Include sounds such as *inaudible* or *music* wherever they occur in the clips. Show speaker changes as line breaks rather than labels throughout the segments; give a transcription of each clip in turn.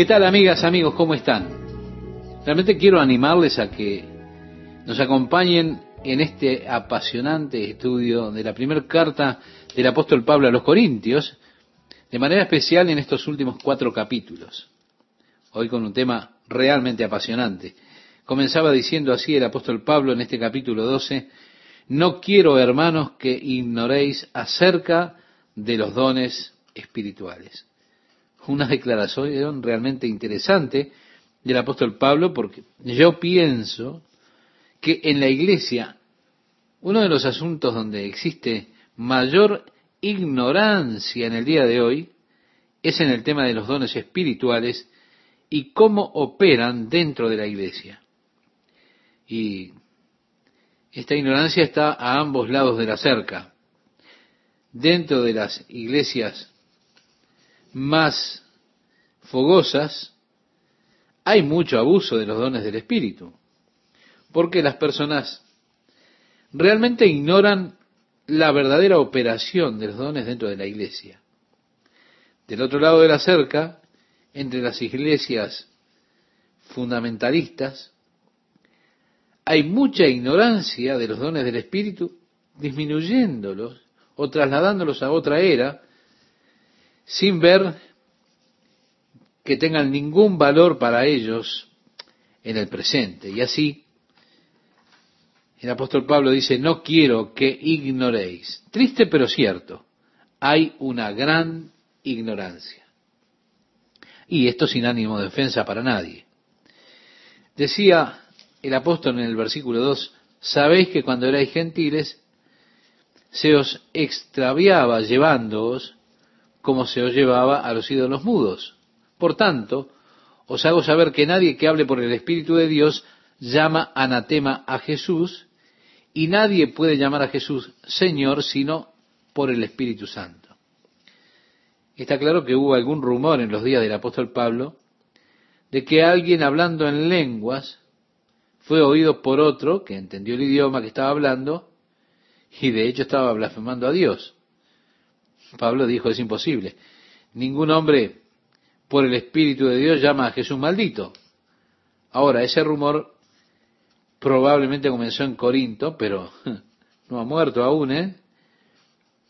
¿Qué tal amigas, amigos? ¿Cómo están? Realmente quiero animarles a que nos acompañen en este apasionante estudio de la primera carta del apóstol Pablo a los Corintios, de manera especial en estos últimos cuatro capítulos. Hoy con un tema realmente apasionante. Comenzaba diciendo así el apóstol Pablo en este capítulo 12, no quiero, hermanos, que ignoréis acerca de los dones espirituales una *laughs* declaración realmente interesante del apóstol Pablo, porque yo pienso que en la iglesia uno de los asuntos donde existe mayor ignorancia en el día de hoy es en el tema de los dones espirituales y cómo operan dentro de la iglesia. Y esta ignorancia está a ambos lados de la cerca. Dentro de las iglesias más fogosas, hay mucho abuso de los dones del Espíritu, porque las personas realmente ignoran la verdadera operación de los dones dentro de la iglesia. Del otro lado de la cerca, entre las iglesias fundamentalistas, hay mucha ignorancia de los dones del Espíritu, disminuyéndolos o trasladándolos a otra era, sin ver que tengan ningún valor para ellos en el presente. Y así, el apóstol Pablo dice, no quiero que ignoréis. Triste pero cierto, hay una gran ignorancia. Y esto sin ánimo de defensa para nadie. Decía el apóstol en el versículo 2, sabéis que cuando erais gentiles, se os extraviaba llevándoos como se os llevaba a los ídolos mudos. Por tanto, os hago saber que nadie que hable por el Espíritu de Dios llama anatema a Jesús, y nadie puede llamar a Jesús Señor sino por el Espíritu Santo. Está claro que hubo algún rumor en los días del apóstol Pablo de que alguien hablando en lenguas fue oído por otro que entendió el idioma que estaba hablando y de hecho estaba blasfemando a Dios. Pablo dijo, es imposible. Ningún hombre por el Espíritu de Dios llama a Jesús maldito. Ahora, ese rumor probablemente comenzó en Corinto, pero *laughs* no ha muerto aún, ¿eh?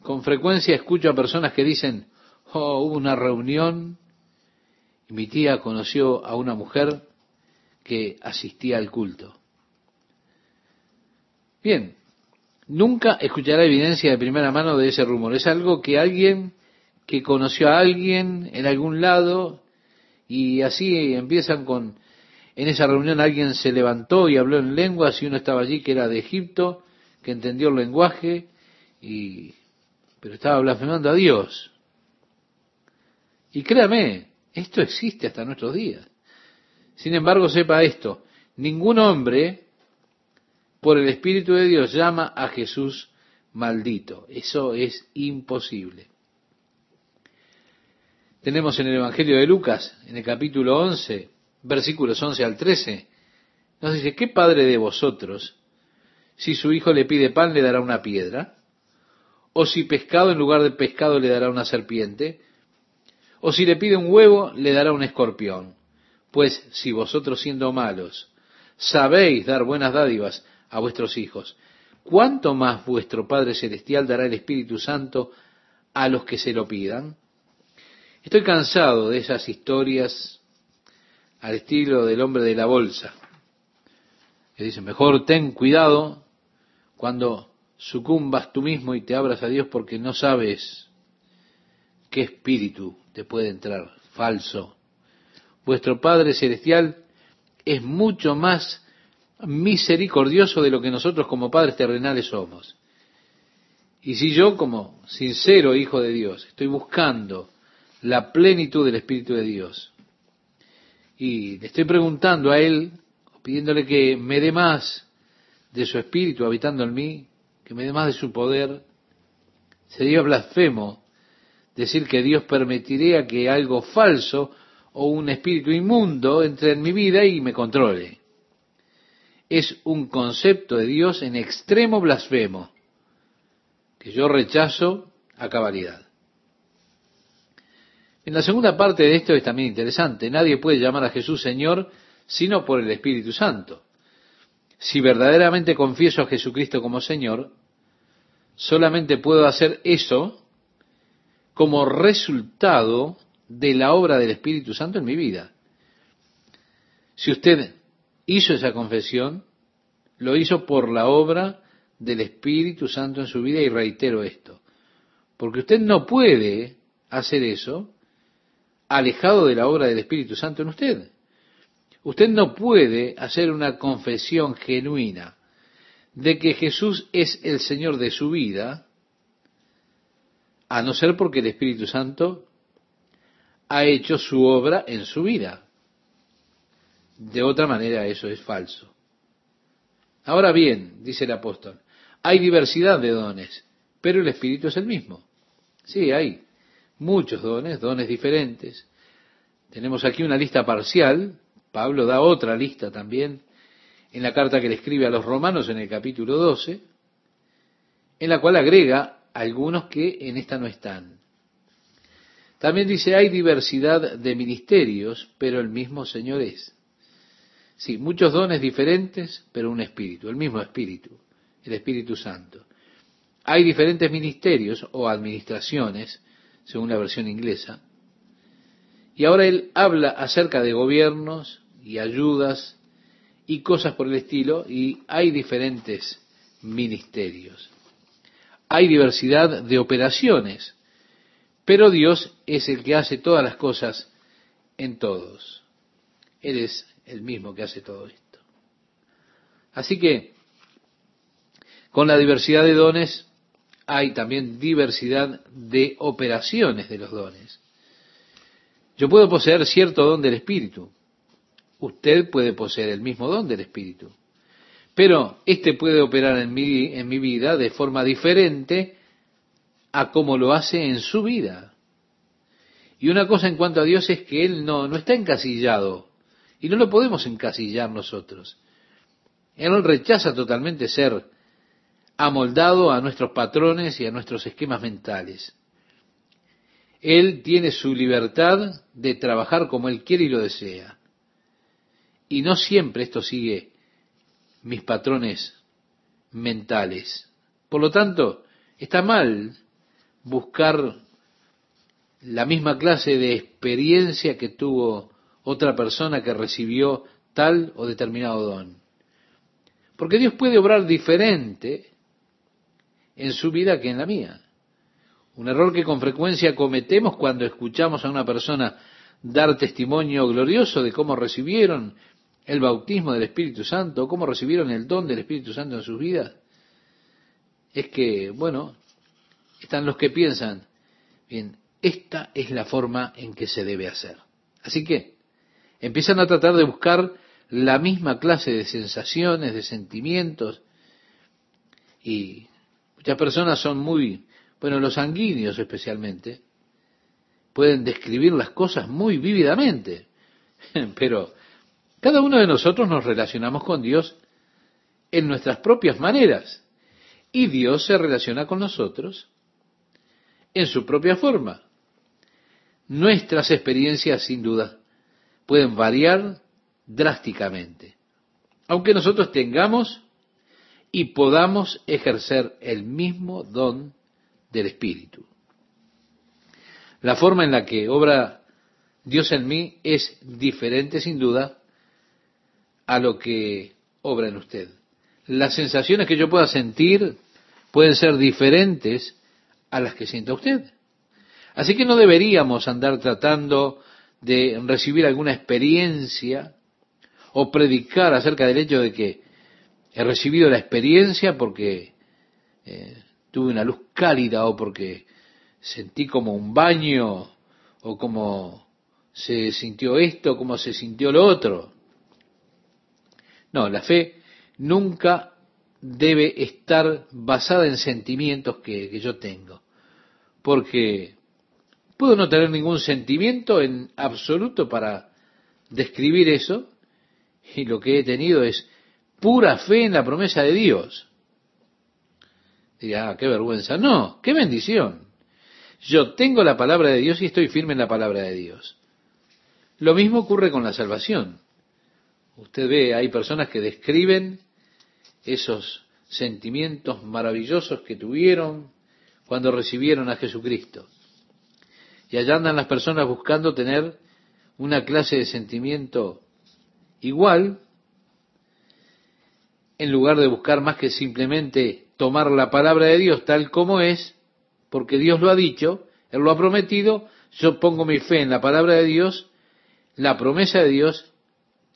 Con frecuencia escucho a personas que dicen, oh, hubo una reunión y mi tía conoció a una mujer que asistía al culto. Bien, nunca escuchará evidencia de primera mano de ese rumor. Es algo que alguien que conoció a alguien en algún lado y así empiezan con, en esa reunión alguien se levantó y habló en lenguas y uno estaba allí que era de Egipto, que entendió el lenguaje, y, pero estaba blasfemando a Dios. Y créame, esto existe hasta nuestros días. Sin embargo, sepa esto, ningún hombre por el Espíritu de Dios llama a Jesús maldito. Eso es imposible. Tenemos en el Evangelio de Lucas, en el capítulo 11, versículos 11 al 13, nos dice, ¿qué padre de vosotros, si su hijo le pide pan, le dará una piedra? ¿O si pescado en lugar de pescado le dará una serpiente? ¿O si le pide un huevo, le dará un escorpión? Pues si vosotros siendo malos sabéis dar buenas dádivas a vuestros hijos, ¿cuánto más vuestro Padre Celestial dará el Espíritu Santo a los que se lo pidan? Estoy cansado de esas historias al estilo del hombre de la bolsa, que dice, mejor ten cuidado cuando sucumbas tú mismo y te abras a Dios porque no sabes qué espíritu te puede entrar, falso. Vuestro Padre Celestial es mucho más misericordioso de lo que nosotros como padres terrenales somos. Y si yo como sincero hijo de Dios estoy buscando la plenitud del Espíritu de Dios. Y le estoy preguntando a Él, pidiéndole que me dé más de su Espíritu habitando en mí, que me dé más de su poder. Sería blasfemo decir que Dios permitiría que algo falso o un espíritu inmundo entre en mi vida y me controle. Es un concepto de Dios en extremo blasfemo, que yo rechazo a cabalidad. En la segunda parte de esto es también interesante. Nadie puede llamar a Jesús Señor sino por el Espíritu Santo. Si verdaderamente confieso a Jesucristo como Señor, solamente puedo hacer eso como resultado de la obra del Espíritu Santo en mi vida. Si usted hizo esa confesión, lo hizo por la obra del Espíritu Santo en su vida y reitero esto, porque usted no puede hacer eso alejado de la obra del Espíritu Santo en usted. Usted no puede hacer una confesión genuina de que Jesús es el Señor de su vida, a no ser porque el Espíritu Santo ha hecho su obra en su vida. De otra manera eso es falso. Ahora bien, dice el apóstol, hay diversidad de dones, pero el Espíritu es el mismo. Sí, hay muchos dones, dones diferentes. Tenemos aquí una lista parcial, Pablo da otra lista también en la carta que le escribe a los romanos en el capítulo 12, en la cual agrega algunos que en esta no están. También dice, hay diversidad de ministerios, pero el mismo Señor es. Sí, muchos dones diferentes, pero un espíritu, el mismo espíritu, el Espíritu Santo. Hay diferentes ministerios o administraciones, según la versión inglesa. Y ahora él habla acerca de gobiernos y ayudas y cosas por el estilo, y hay diferentes ministerios. Hay diversidad de operaciones, pero Dios es el que hace todas las cosas en todos. Él es el mismo que hace todo esto. Así que, con la diversidad de dones, hay también diversidad de operaciones de los dones. Yo puedo poseer cierto don del Espíritu. Usted puede poseer el mismo don del Espíritu. Pero este puede operar en mi, en mi vida de forma diferente a como lo hace en su vida. Y una cosa en cuanto a Dios es que Él no, no está encasillado y no lo podemos encasillar nosotros. Él rechaza totalmente ser amoldado a nuestros patrones y a nuestros esquemas mentales. Él tiene su libertad de trabajar como Él quiere y lo desea. Y no siempre esto sigue mis patrones mentales. Por lo tanto, está mal buscar la misma clase de experiencia que tuvo otra persona que recibió tal o determinado don. Porque Dios puede obrar diferente en su vida que en la mía. Un error que con frecuencia cometemos cuando escuchamos a una persona dar testimonio glorioso de cómo recibieron el bautismo del Espíritu Santo, cómo recibieron el don del Espíritu Santo en sus vidas, es que, bueno, están los que piensan, bien, esta es la forma en que se debe hacer. Así que, Empiezan a tratar de buscar la misma clase de sensaciones, de sentimientos, y muchas personas son muy, bueno, los sanguíneos especialmente, pueden describir las cosas muy vívidamente, *laughs* pero cada uno de nosotros nos relacionamos con Dios en nuestras propias maneras, y Dios se relaciona con nosotros en su propia forma. Nuestras experiencias, sin duda, pueden variar drásticamente, aunque nosotros tengamos y podamos ejercer el mismo don del Espíritu. La forma en la que obra Dios en mí es diferente sin duda a lo que obra en usted. Las sensaciones que yo pueda sentir pueden ser diferentes a las que sienta usted. Así que no deberíamos andar tratando de recibir alguna experiencia o predicar acerca del hecho de que he recibido la experiencia porque eh, tuve una luz cálida o porque sentí como un baño o como se sintió esto, como se sintió lo otro. No, la fe nunca debe estar basada en sentimientos que, que yo tengo, porque Puedo no tener ningún sentimiento en absoluto para describir eso, y lo que he tenido es pura fe en la promesa de Dios. Dirá, ah, qué vergüenza. No, qué bendición. Yo tengo la palabra de Dios y estoy firme en la palabra de Dios. Lo mismo ocurre con la salvación. Usted ve, hay personas que describen esos sentimientos maravillosos que tuvieron cuando recibieron a Jesucristo. Y allá andan las personas buscando tener una clase de sentimiento igual, en lugar de buscar más que simplemente tomar la palabra de Dios tal como es, porque Dios lo ha dicho, Él lo ha prometido, yo pongo mi fe en la palabra de Dios, la promesa de Dios,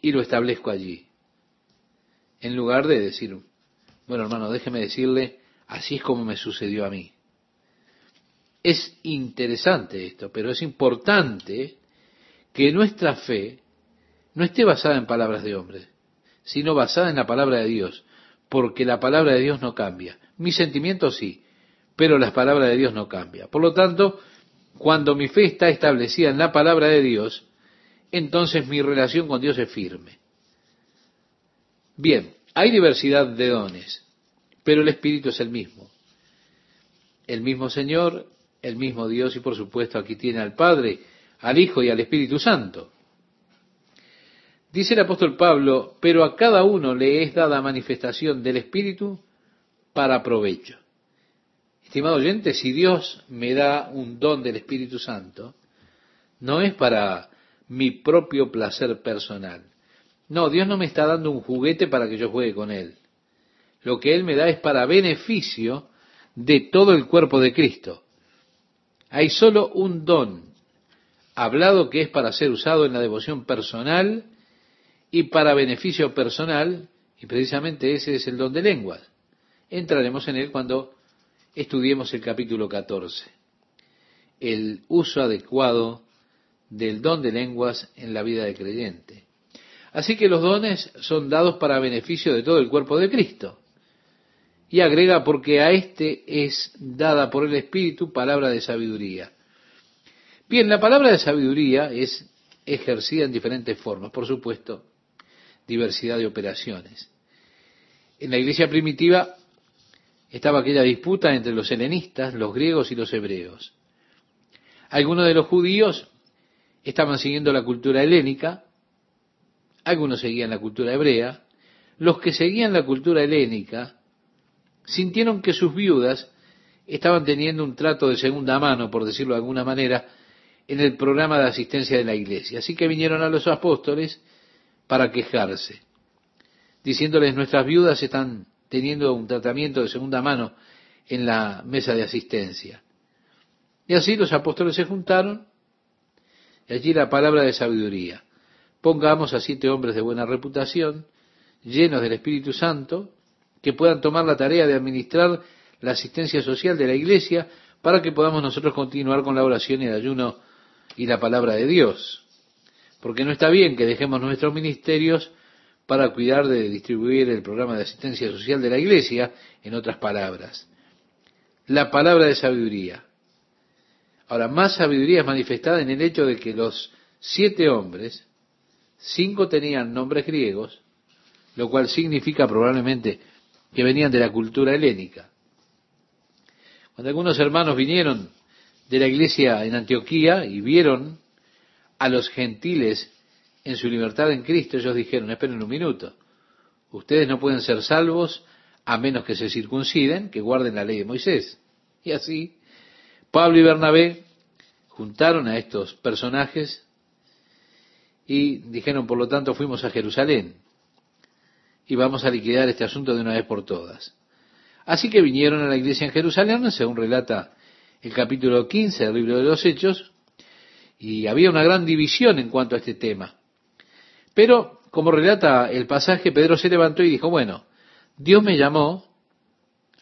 y lo establezco allí. En lugar de decir, bueno hermano, déjeme decirle, así es como me sucedió a mí. Es interesante esto, pero es importante que nuestra fe no esté basada en palabras de hombres, sino basada en la palabra de Dios, porque la palabra de Dios no cambia. Mis sentimientos sí, pero la palabra de Dios no cambia. Por lo tanto, cuando mi fe está establecida en la palabra de Dios, entonces mi relación con Dios es firme. Bien, hay diversidad de dones, pero el Espíritu es el mismo. El mismo Señor, el mismo Dios y por supuesto aquí tiene al Padre, al Hijo y al Espíritu Santo. Dice el apóstol Pablo, pero a cada uno le es dada manifestación del Espíritu para provecho. Estimado oyente, si Dios me da un don del Espíritu Santo, no es para mi propio placer personal. No, Dios no me está dando un juguete para que yo juegue con él. Lo que Él me da es para beneficio de todo el cuerpo de Cristo. Hay solo un don hablado que es para ser usado en la devoción personal y para beneficio personal, y precisamente ese es el don de lenguas. Entraremos en él cuando estudiemos el capítulo 14. El uso adecuado del don de lenguas en la vida de creyente. Así que los dones son dados para beneficio de todo el cuerpo de Cristo. Y agrega, porque a éste es dada por el Espíritu palabra de sabiduría. Bien, la palabra de sabiduría es ejercida en diferentes formas, por supuesto, diversidad de operaciones. En la iglesia primitiva estaba aquella disputa entre los helenistas, los griegos y los hebreos. Algunos de los judíos estaban siguiendo la cultura helénica, algunos seguían la cultura hebrea, los que seguían la cultura helénica sintieron que sus viudas estaban teniendo un trato de segunda mano, por decirlo de alguna manera, en el programa de asistencia de la iglesia. Así que vinieron a los apóstoles para quejarse, diciéndoles nuestras viudas están teniendo un tratamiento de segunda mano en la mesa de asistencia. Y así los apóstoles se juntaron y allí la palabra de sabiduría. Pongamos a siete hombres de buena reputación, llenos del Espíritu Santo, que puedan tomar la tarea de administrar la asistencia social de la iglesia para que podamos nosotros continuar con la oración y el ayuno y la palabra de Dios. Porque no está bien que dejemos nuestros ministerios para cuidar de distribuir el programa de asistencia social de la iglesia, en otras palabras. La palabra de sabiduría. Ahora, más sabiduría es manifestada en el hecho de que los siete hombres, cinco tenían nombres griegos, lo cual significa probablemente que venían de la cultura helénica. Cuando algunos hermanos vinieron de la iglesia en Antioquía y vieron a los gentiles en su libertad en Cristo, ellos dijeron, esperen un minuto, ustedes no pueden ser salvos a menos que se circunciden, que guarden la ley de Moisés. Y así, Pablo y Bernabé juntaron a estos personajes y dijeron, por lo tanto, fuimos a Jerusalén y vamos a liquidar este asunto de una vez por todas. Así que vinieron a la iglesia en Jerusalén, según relata el capítulo 15 del libro de los Hechos, y había una gran división en cuanto a este tema. Pero, como relata el pasaje, Pedro se levantó y dijo, bueno, Dios me llamó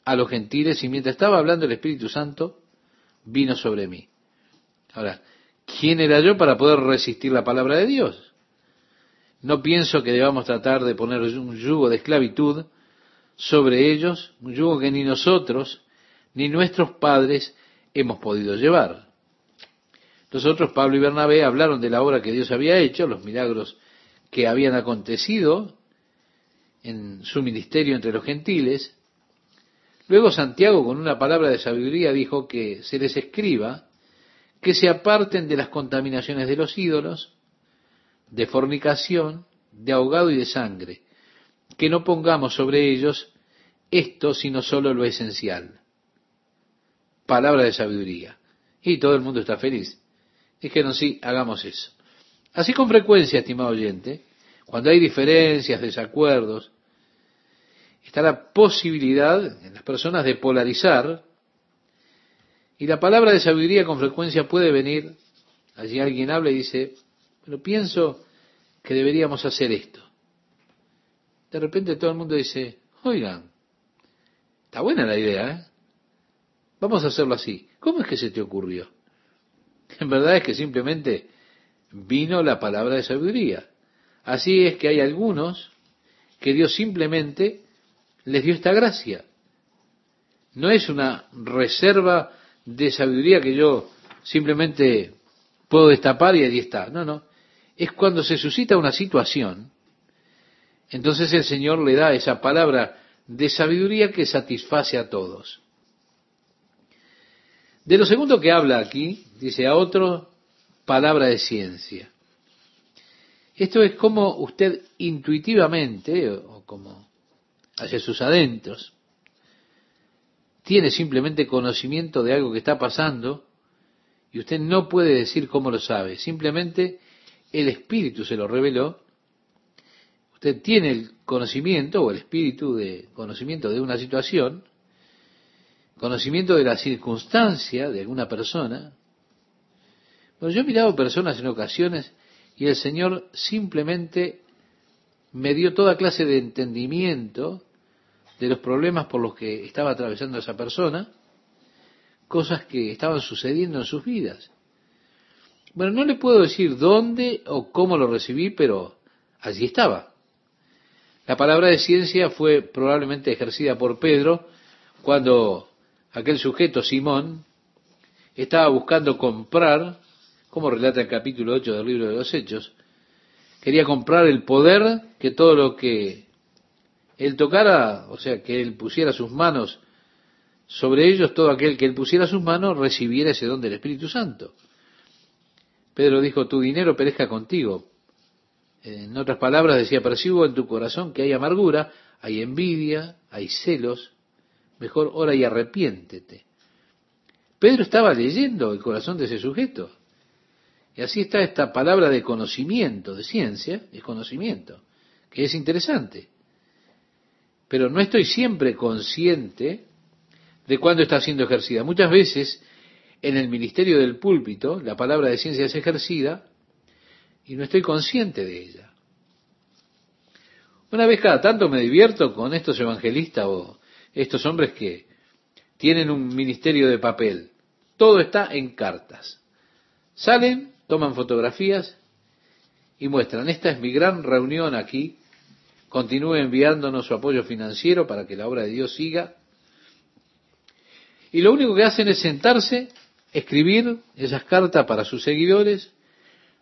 a los gentiles y mientras estaba hablando el Espíritu Santo, vino sobre mí. Ahora, ¿quién era yo para poder resistir la palabra de Dios? No pienso que debamos tratar de poner un yugo de esclavitud sobre ellos, un yugo que ni nosotros ni nuestros padres hemos podido llevar. Nosotros, Pablo y Bernabé, hablaron de la obra que Dios había hecho, los milagros que habían acontecido en su ministerio entre los gentiles. Luego Santiago, con una palabra de sabiduría, dijo que se les escriba que se aparten de las contaminaciones de los ídolos, de fornicación, de ahogado y de sangre, que no pongamos sobre ellos esto sino solo lo esencial. Palabra de sabiduría. Y todo el mundo está feliz. Dijeron, sí, hagamos eso. Así con frecuencia, estimado oyente, cuando hay diferencias, desacuerdos, está la posibilidad en las personas de polarizar y la palabra de sabiduría con frecuencia puede venir, allí alguien habla y dice, pero pienso que deberíamos hacer esto. De repente todo el mundo dice, oigan, está buena la idea, ¿eh? Vamos a hacerlo así. ¿Cómo es que se te ocurrió? *laughs* En verdad es que simplemente vino la palabra de sabiduría. Así es que hay algunos que Dios simplemente les dio esta gracia. No es una reserva de sabiduría que yo simplemente puedo destapar y allí está. No, no. Es cuando se suscita una situación, entonces el Señor le da esa palabra de sabiduría que satisface a todos. De lo segundo que habla aquí, dice a otro, palabra de ciencia. Esto es como usted intuitivamente, o como hacia sus adentros, tiene simplemente conocimiento de algo que está pasando y usted no puede decir cómo lo sabe, simplemente el Espíritu se lo reveló. Usted tiene el conocimiento o el espíritu de conocimiento de una situación, conocimiento de la circunstancia de alguna persona. Bueno, yo he mirado personas en ocasiones y el Señor simplemente me dio toda clase de entendimiento de los problemas por los que estaba atravesando esa persona, cosas que estaban sucediendo en sus vidas. Bueno, no le puedo decir dónde o cómo lo recibí, pero allí estaba. La palabra de ciencia fue probablemente ejercida por Pedro cuando aquel sujeto, Simón, estaba buscando comprar, como relata el capítulo 8 del libro de los Hechos, quería comprar el poder que todo lo que él tocara, o sea, que él pusiera sus manos sobre ellos, todo aquel que él pusiera sus manos recibiera ese don del Espíritu Santo. Pedro dijo, tu dinero perezca contigo. En otras palabras decía, percibo en tu corazón que hay amargura, hay envidia, hay celos, mejor ora y arrepiéntete. Pedro estaba leyendo el corazón de ese sujeto. Y así está esta palabra de conocimiento, de ciencia, es conocimiento, que es interesante pero no estoy siempre consciente de cuándo está siendo ejercida. Muchas veces en el ministerio del púlpito la palabra de ciencia es ejercida y no estoy consciente de ella. Una vez cada tanto me divierto con estos evangelistas o estos hombres que tienen un ministerio de papel. Todo está en cartas. Salen, toman fotografías y muestran, esta es mi gran reunión aquí continúe enviándonos su apoyo financiero para que la obra de Dios siga. Y lo único que hacen es sentarse, escribir esas cartas para sus seguidores,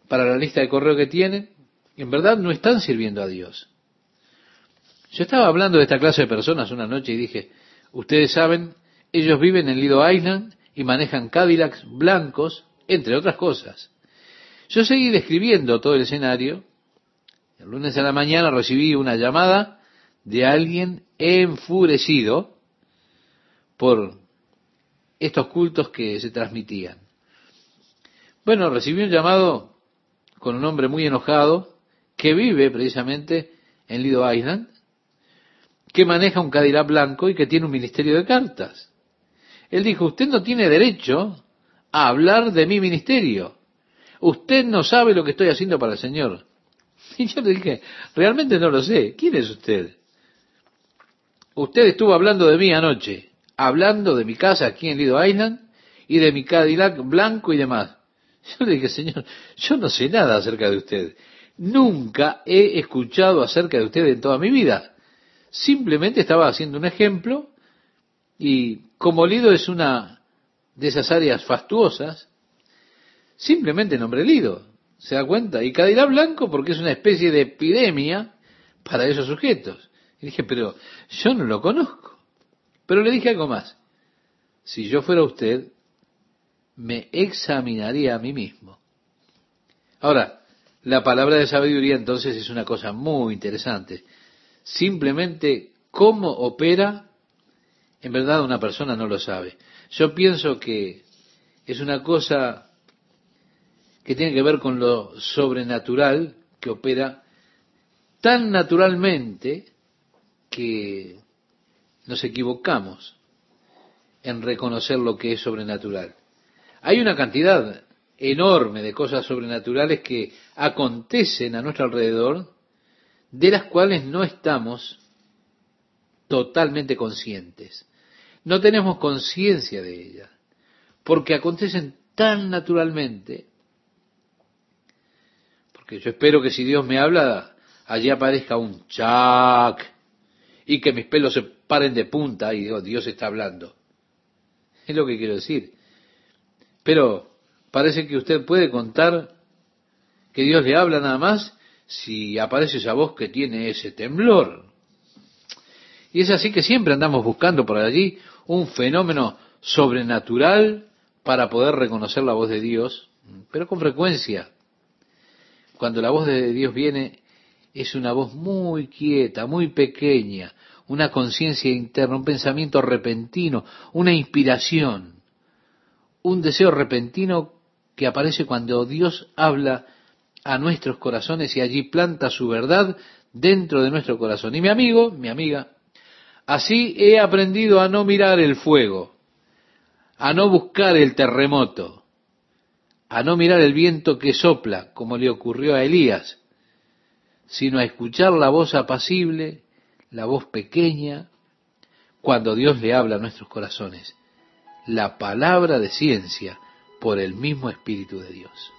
para la lista de correo que tienen. En verdad no están sirviendo a Dios. Yo estaba hablando de esta clase de personas una noche y dije, ustedes saben, ellos viven en Lido Island y manejan Cadillacs blancos, entre otras cosas. Yo seguí describiendo todo el escenario el lunes a la mañana recibí una llamada de alguien enfurecido por estos cultos que se transmitían. Bueno, recibí un llamado con un hombre muy enojado que vive precisamente en Lido Island, que maneja un Cadillac blanco y que tiene un ministerio de cartas. Él dijo, usted no tiene derecho a hablar de mi ministerio. Usted no sabe lo que estoy haciendo para el Señor. *laughs* Y yo le dije, realmente no lo sé. ¿Quién es usted? Usted estuvo hablando de mí anoche, hablando de mi casa aquí en Lido Island y de mi Cadillac blanco y demás. *laughs* Yo le dije, señor, yo no sé nada acerca de usted. Nunca he escuchado acerca de usted en toda mi vida. Simplemente estaba haciendo un ejemplo y como Lido es una de esas áreas fastuosas, simplemente nombré Lido. ¿Se da cuenta? Y Cadillac blanco porque es una especie de epidemia para esos sujetos. Y dije, pero yo no lo conozco. Pero le dije algo más. Si yo fuera usted, me examinaría a mí mismo. Ahora, la palabra de sabiduría entonces es una cosa muy interesante. Simplemente cómo opera, en verdad una persona no lo sabe. Yo pienso que es una cosa que tiene que ver con lo sobrenatural que opera tan naturalmente que nos equivocamos en reconocer lo que es sobrenatural. Hay una cantidad enorme de cosas sobrenaturales que acontecen a nuestro alrededor, de las cuales no estamos totalmente conscientes. No tenemos conciencia de ellas, porque acontecen tan naturalmente. Porque yo espero que si Dios me habla, allí aparezca un chac y que mis pelos se paren de punta y digo, Dios está hablando. Es lo que quiero decir. Pero parece que usted puede contar que Dios le habla nada más si aparece esa voz que tiene ese temblor. Y es así que siempre andamos buscando por allí un fenómeno sobrenatural para poder reconocer la voz de Dios, pero con frecuencia, cuando la voz de Dios viene, es una voz muy quieta, muy pequeña, una conciencia interna, un pensamiento repentino, una inspiración, un deseo repentino que aparece cuando Dios habla a nuestros corazones y allí planta su verdad dentro de nuestro corazón. Y mi amigo, mi amiga, así he aprendido a no mirar el fuego, a no buscar el terremoto, a no mirar el viento que sopla, como le ocurrió a Elías, sino a escuchar la voz apacible, la voz pequeña, cuando Dios le habla a nuestros corazones, la palabra de ciencia por el mismo Espíritu de Dios.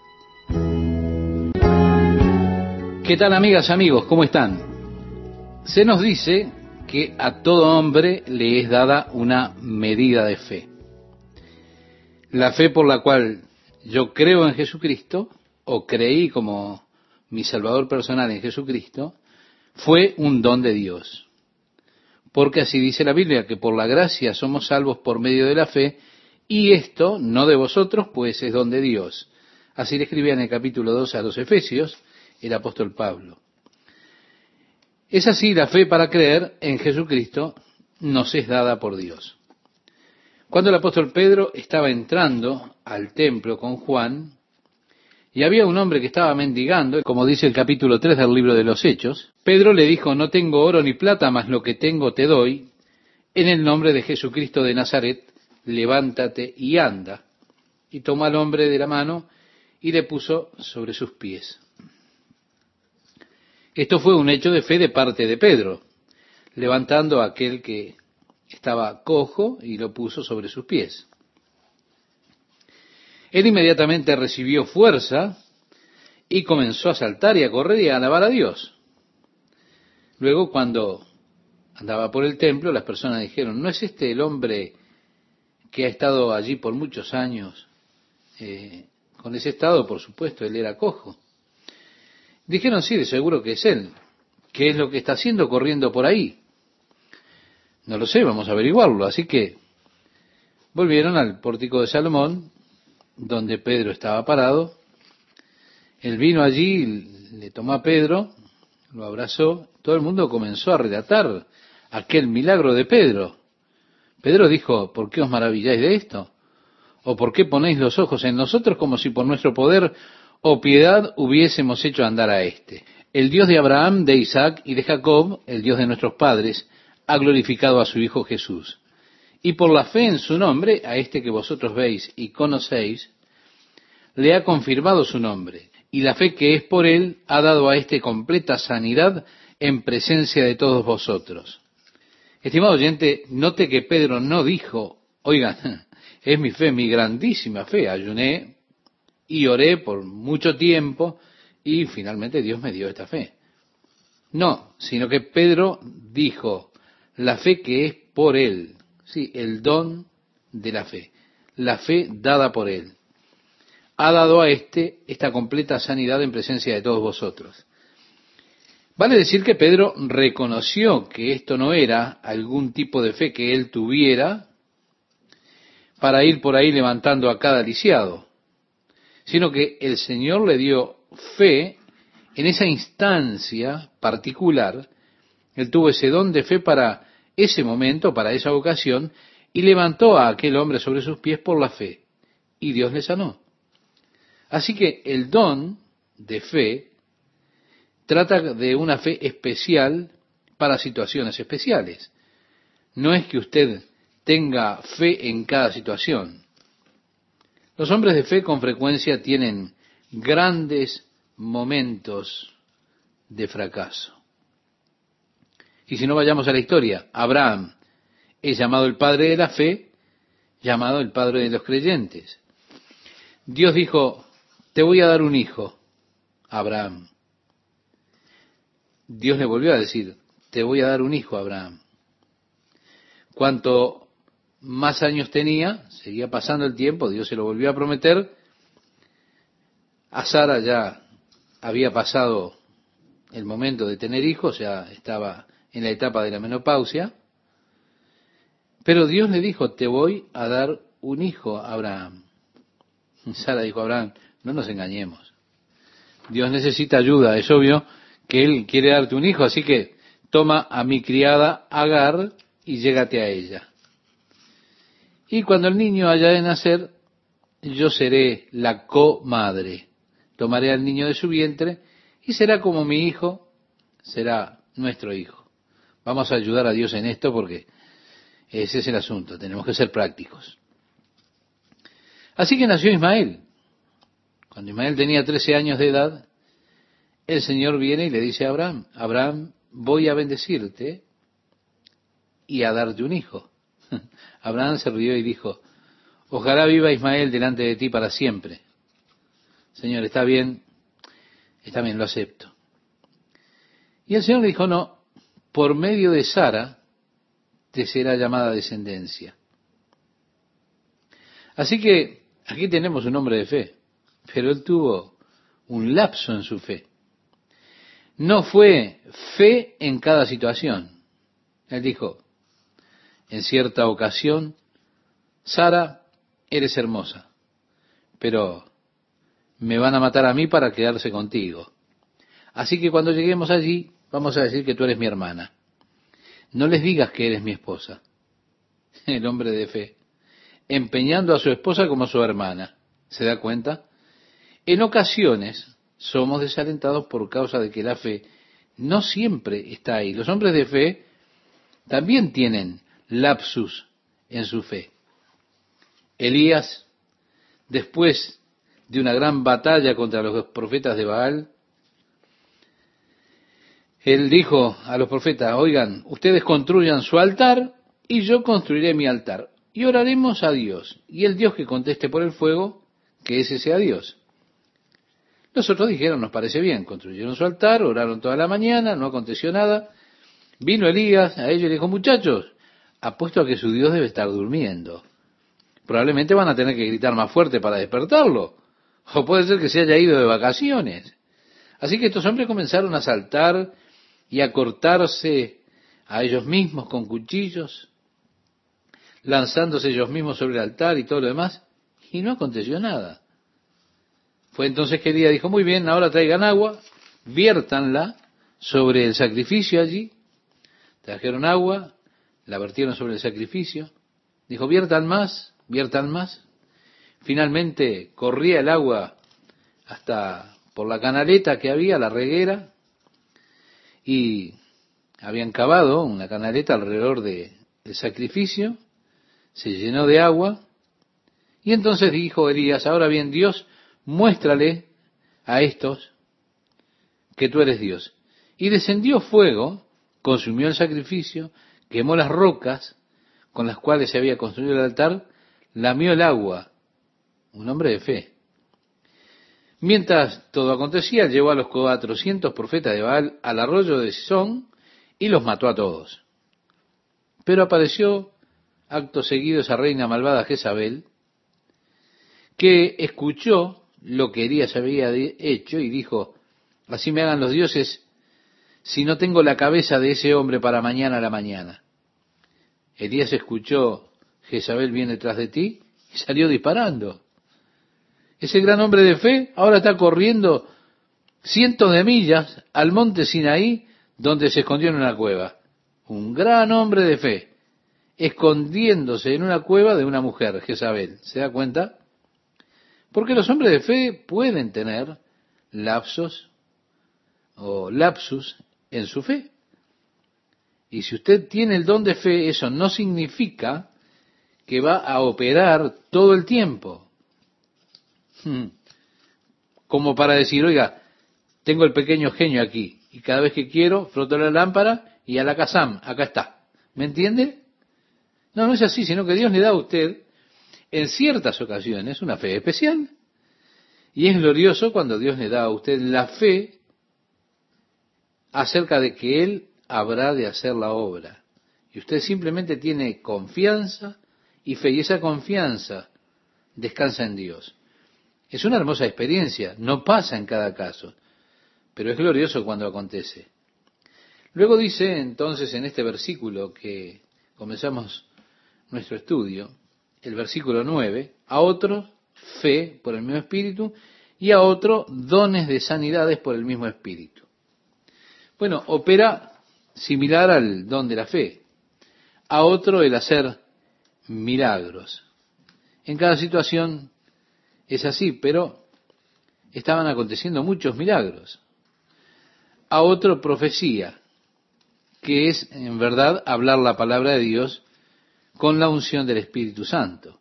¿Qué tal amigas, amigos? ¿Cómo están? Se nos dice que a todo hombre le es dada una medida de fe. La fe por la cual yo creo en Jesucristo, o creí como mi Salvador personal en Jesucristo, fue un don de Dios. Porque así dice la Biblia, que por la gracia somos salvos por medio de la fe, y esto no de vosotros, pues es don de Dios. Así le escribía en el capítulo 2 a los Efesios el apóstol Pablo. Es así la fe para creer en Jesucristo nos es dada por Dios. Cuando el apóstol Pedro estaba entrando al templo con Juan, y había un hombre que estaba mendigando, como dice el capítulo 3 del libro de los Hechos, Pedro le dijo, no tengo oro ni plata, mas lo que tengo te doy, en el nombre de Jesucristo de Nazaret, levántate y anda. Y tomó al hombre de la mano y le puso sobre sus pies. Esto fue un hecho de fe de parte de Pedro, levantando a aquel que estaba cojo y lo puso sobre sus pies. Él inmediatamente recibió fuerza y comenzó a saltar y a correr y a alabar a Dios. Luego, cuando andaba por el templo, las personas dijeron, ¿no es este el hombre que ha estado allí por muchos años? Eh, con ese estado, por supuesto, él era cojo. Dijeron, sí, de seguro que es él. ¿Qué es lo que está haciendo corriendo por ahí? No lo sé, vamos a averiguarlo. Así que volvieron al pórtico de Salomón, donde Pedro estaba parado. Él vino allí, le tomó a Pedro, lo abrazó. Todo el mundo comenzó a relatar aquel milagro de Pedro. Pedro dijo, ¿por qué os maravilláis de esto? ¿O por qué ponéis los ojos en nosotros como si por nuestro poder o piedad hubiésemos hecho andar a éste? El Dios de Abraham, de Isaac y de Jacob, el Dios de nuestros padres, ha glorificado a su Hijo Jesús. Y por la fe en su nombre, a este que vosotros veis y conocéis, le ha confirmado su nombre. Y la fe que es por él ha dado a éste completa sanidad en presencia de todos vosotros. Estimado oyente, note que Pedro no dijo, oigan, *laughs* es mi fe, mi grandísima fe. Ayuné y oré por mucho tiempo y finalmente Dios me dio esta fe. No, sino que Pedro dijo, la fe que es por Él, sí, el don de la fe, la fe dada por Él, ha dado a éste esta completa sanidad en presencia de todos vosotros. Vale decir que Pedro reconoció que esto no era algún tipo de fe que él tuviera, para ir por ahí levantando a cada lisiado, sino que el Señor le dio fe en esa instancia particular. Él tuvo ese don de fe para ese momento, para esa ocasión, y levantó a aquel hombre sobre sus pies por la fe, y Dios le sanó. Así que el don de fe trata de una fe especial para situaciones especiales. No es que usted tenga fe en cada situación. Los hombres de fe con frecuencia tienen grandes momentos de fracaso. Y si no vayamos a la historia, Abraham es llamado el padre de la fe, llamado el padre de los creyentes. Dios dijo, te voy a dar un hijo, Abraham. Dios le volvió a decir, te voy a dar un hijo, Abraham. Cuanto más años tenía, seguía pasando el tiempo, Dios se lo volvió a prometer. A Sara ya había pasado el momento de tener hijos, ya estaba en la etapa de la menopausia. Pero Dios le dijo, te voy a dar un hijo, Abraham. *laughs* Sara dijo, Abraham, no nos engañemos. Dios necesita ayuda, es obvio que Él quiere darte un hijo, así que toma a mi criada Agar y llégate a ella. Y cuando el niño haya de nacer, yo seré la comadre. Tomaré al niño de su vientre y será como mi hijo, será nuestro hijo. Vamos a ayudar a Dios en esto porque ese es el asunto, tenemos que ser prácticos. Así que nació Ismael. Cuando Ismael tenía 13 años de edad, el Señor viene y le dice a Abraham, Abraham, voy a bendecirte y a darte un hijo. *laughs* Abraham se rió y dijo, ojalá viva Ismael delante de ti para siempre. Señor, está bien, está bien, lo acepto. Y el Señor le dijo, no, por medio de Sara te será llamada descendencia. Así que aquí tenemos un hombre de fe, pero él tuvo un lapso en su fe. No fue fe en cada situación. Él dijo, en cierta ocasión, Sara, eres hermosa, pero me van a matar a mí para quedarse contigo. Así que cuando lleguemos allí, vamos a decir que tú eres mi hermana. No les digas que eres mi esposa. *laughs* El hombre de fe, empeñando a su esposa como su hermana. ¿Se da cuenta? En ocasiones, somos desalentados por causa de que la fe no siempre está ahí. Los hombres de fe también tienen lapsus en su fe. Elías, después de una gran batalla contra los profetas de Baal, él dijo a los profetas, oigan, ustedes construyan su altar y yo construiré mi altar. Y oraremos a Dios. Y el Dios que conteste por el fuego, que ese sea Dios. Los otros dijeron, nos parece bien, construyeron su altar, oraron toda la mañana, no aconteció nada. Vino Elías a ellos y dijo, muchachos, apuesto a que su Dios debe estar durmiendo. Probablemente van a tener que gritar más fuerte para despertarlo. O puede ser que se haya ido de vacaciones. Así que estos hombres comenzaron a saltar y a cortarse a ellos mismos con cuchillos, lanzándose ellos mismos sobre el altar y todo lo demás, y no aconteció nada. Fue entonces que Elías dijo, muy bien, ahora traigan agua, viértanla sobre el sacrificio allí. Trajeron agua, la vertieron sobre el sacrificio. Dijo, viertan más, viertan más. Finalmente corría el agua hasta por la canaleta que había, la reguera, y habían cavado una canaleta alrededor del sacrificio, se llenó de agua, y entonces dijo Elías, ahora bien, Dios muéstrale a estos que tú eres Dios. Y descendió fuego, consumió el sacrificio, quemó las rocas con las cuales se había construido el altar, lamió el agua, un hombre de fe. Mientras todo acontecía, llevó a los cuatrocientos profetas de Baal al arroyo de Sison y los mató a todos. Pero apareció acto seguido esa reina malvada Jezabel, que escuchó lo que Elías había hecho y dijo, así me hagan los dioses si no tengo la cabeza de ese hombre para mañana a la mañana. Elías escuchó, Jezabel viene detrás de ti y salió disparando. Ese gran hombre de fe ahora está corriendo cientos de millas al monte Sinaí, donde se escondió en una cueva. Un gran hombre de fe, escondiéndose en una cueva de una mujer, Jezabel. ¿Se da cuenta? Porque los hombres de fe pueden tener lapsos o lapsus en su fe. Y si usted tiene el don de fe, eso no significa que va a operar todo el tiempo. Hmm. Como para decir, oiga, tengo el pequeño genio aquí y cada vez que quiero froto la lámpara y a la casam, acá está. ¿Me entiende? No, no es así, sino que Dios le da a usted en ciertas ocasiones una fe especial. Y es glorioso cuando Dios le da a usted la fe acerca de que Él habrá de hacer la obra. Y usted simplemente tiene confianza y fe, y esa confianza descansa en Dios. Es una hermosa experiencia, no pasa en cada caso, pero es glorioso cuando acontece. Luego dice entonces en este versículo que comenzamos nuestro estudio, el versículo 9, a otro fe por el mismo espíritu y a otro dones de sanidades por el mismo espíritu. Bueno, opera similar al don de la fe, a otro el hacer milagros. En cada situación es así, pero estaban aconteciendo muchos milagros. A otro profecía, que es en verdad hablar la palabra de Dios con la unción del Espíritu Santo.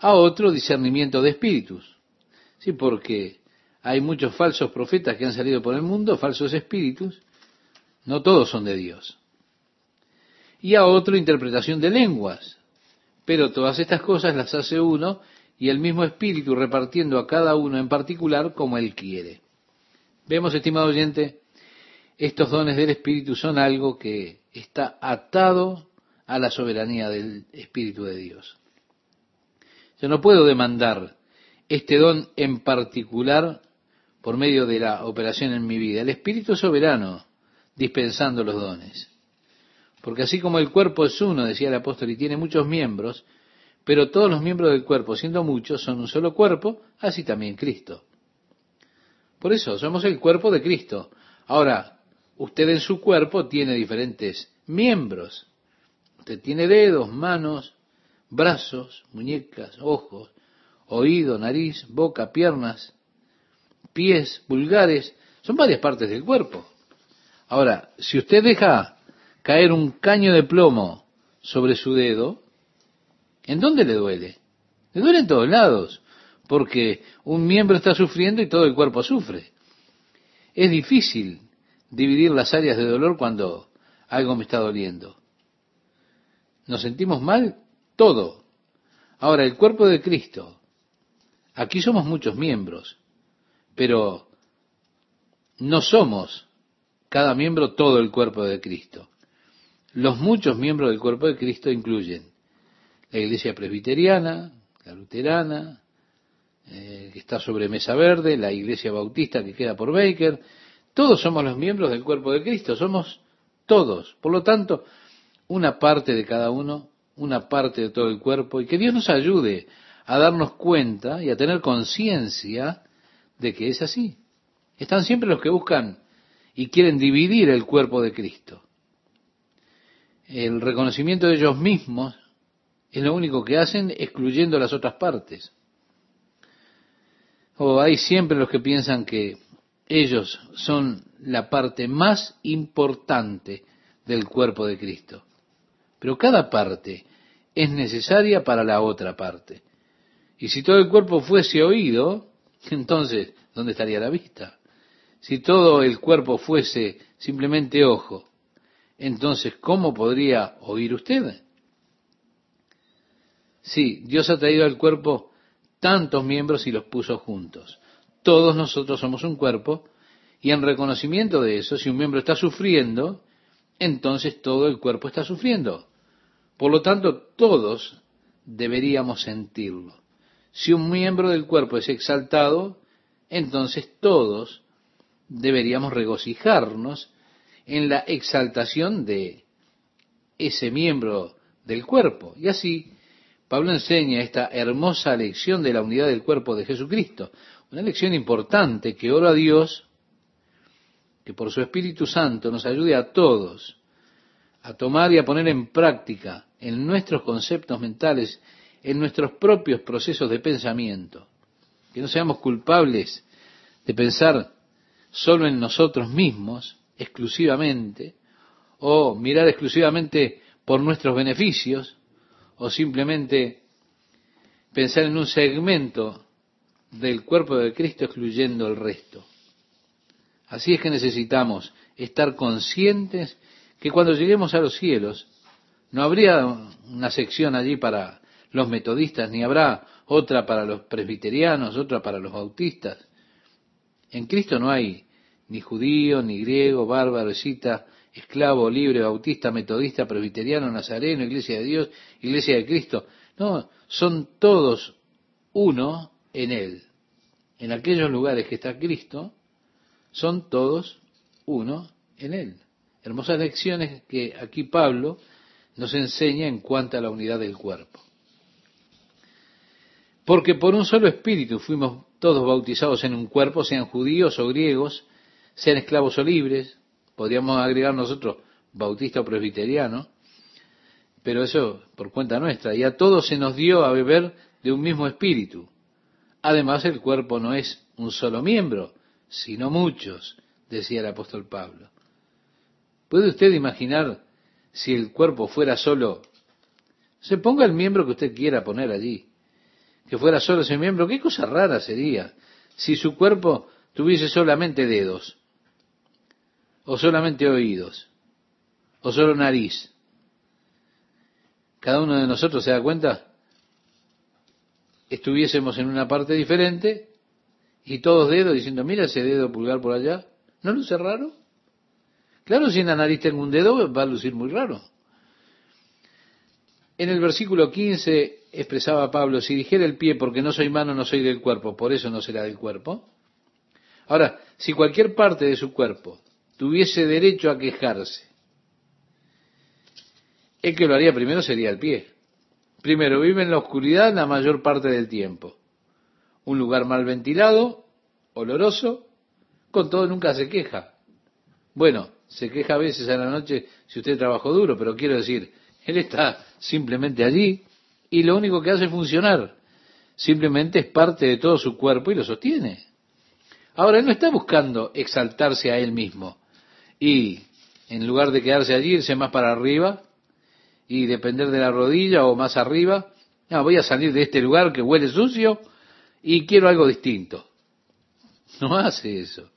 A otro discernimiento de espíritus. Sí, porque hay muchos falsos profetas que han salido por el mundo, falsos espíritus, no todos son de Dios. Y a otro interpretación de lenguas. Pero todas estas cosas las hace uno y el mismo espíritu repartiendo a cada uno en particular como él quiere. Vemos, estimado oyente, estos dones del espíritu son algo que está atado a la soberanía del espíritu de Dios. Yo no puedo demandar este don en particular por medio de la operación en mi vida. El espíritu es soberano dispensando los dones. Porque así como el cuerpo es uno, decía el apóstol, y tiene muchos miembros, pero todos los miembros del cuerpo, siendo muchos, son un solo cuerpo, así también Cristo. Por eso, somos el cuerpo de Cristo. Ahora, usted en su cuerpo tiene diferentes miembros. Usted tiene dedos, manos, brazos, muñecas, ojos, oído, nariz, boca, piernas, pies, pulgares. Son varias partes del cuerpo. Ahora, si usted deja caer un caño de plomo sobre su dedo, ¿En dónde le duele? Le duele en todos lados, porque un miembro está sufriendo y todo el cuerpo sufre. Es difícil dividir las áreas de dolor cuando algo me está doliendo. ¿Nos sentimos mal? Todo. Ahora, el cuerpo de Cristo, aquí somos muchos miembros, pero no somos cada miembro todo el cuerpo de Cristo. Los muchos miembros del cuerpo de Cristo incluyen la iglesia presbiteriana, la luterana, eh, que está sobre Mesa Verde, la iglesia bautista que queda por Baker, todos somos los miembros del cuerpo de Cristo, somos todos. Por lo tanto, una parte de cada uno, una parte de todo el cuerpo, y que Dios nos ayude a darnos cuenta y a tener conciencia de que es así. Están siempre los que buscan y quieren dividir el cuerpo de Cristo. El reconocimiento de ellos mismos es lo único que hacen excluyendo las otras partes. O hay siempre los que piensan que ellos son la parte más importante del cuerpo de Cristo. Pero cada parte es necesaria para la otra parte. Y si todo el cuerpo fuese oído, *laughs* entonces, ¿dónde estaría la vista? Si todo el cuerpo fuese simplemente ojo, entonces, ¿cómo podría oír usted? Sí, Dios ha traído al cuerpo tantos miembros y los puso juntos. Todos nosotros somos un cuerpo y en reconocimiento de eso, si un miembro está sufriendo, entonces todo el cuerpo está sufriendo. Por lo tanto, todos deberíamos sentirlo. Si un miembro del cuerpo es exaltado, entonces todos deberíamos regocijarnos en la exaltación de ese miembro del cuerpo. Y así Pablo enseña esta hermosa lección de la unidad del cuerpo de Jesucristo, una lección importante que oro a Dios que por su Espíritu Santo nos ayude a todos a tomar y a poner en práctica en nuestros conceptos mentales, en nuestros propios procesos de pensamiento, que no seamos culpables de pensar solo en nosotros mismos, exclusivamente, o mirar exclusivamente por nuestros beneficios, o simplemente pensar en un segmento del cuerpo de Cristo excluyendo el resto. Así es que necesitamos estar conscientes que cuando lleguemos a los cielos no habría una sección allí para los metodistas, ni habrá otra para los presbiterianos, otra para los bautistas. En Cristo no hay ni judío, ni griego, bárbaro, escita, esclavo, libre, bautista, metodista, presbiteriano, nazareno, iglesia de Dios, iglesia de Cristo. No, son todos uno en Él. En aquellos lugares que está Cristo, son todos uno en Él. Hermosas lecciones que aquí Pablo nos enseña en cuanto a la unidad del cuerpo. Porque por un solo espíritu fuimos todos bautizados en un cuerpo, sean judíos o griegos, sean esclavos o libres, podríamos agregar nosotros bautista o presbiteriano, pero eso por cuenta nuestra, y a todos se nos dio a beber de un mismo espíritu. Además, el cuerpo no es un solo miembro, sino muchos, decía el apóstol Pablo. ¿Puede usted imaginar si el cuerpo fuera solo? Se ponga el miembro que usted quiera poner allí. Que fuera solo ese miembro, qué cosa rara sería si su cuerpo tuviese solamente dedos, o solamente oídos, o solo nariz. Cada uno de nosotros se da cuenta, estuviésemos en una parte diferente y todos dedos diciendo, mira ese dedo pulgar por allá, ¿no luce raro? Claro, si en la nariz tengo un dedo, va a lucir muy raro. En el versículo 15 expresaba Pablo, si dijera el pie porque no soy mano, no soy del cuerpo, por eso no será del cuerpo. Ahora, si cualquier parte de su cuerpo tuviese derecho a quejarse, el que lo haría primero sería el pie. Primero, vive en la oscuridad la mayor parte del tiempo. Un lugar mal ventilado, oloroso, con todo nunca se queja. Bueno, se queja a veces a la noche si usted trabajó duro, pero quiero decir, él está simplemente allí y lo único que hace es funcionar. Simplemente es parte de todo su cuerpo y lo sostiene. Ahora, él no está buscando exaltarse a él mismo y en lugar de quedarse allí, irse más para arriba y depender de la rodilla o más arriba, no, voy a salir de este lugar que huele sucio y quiero algo distinto. No hace eso.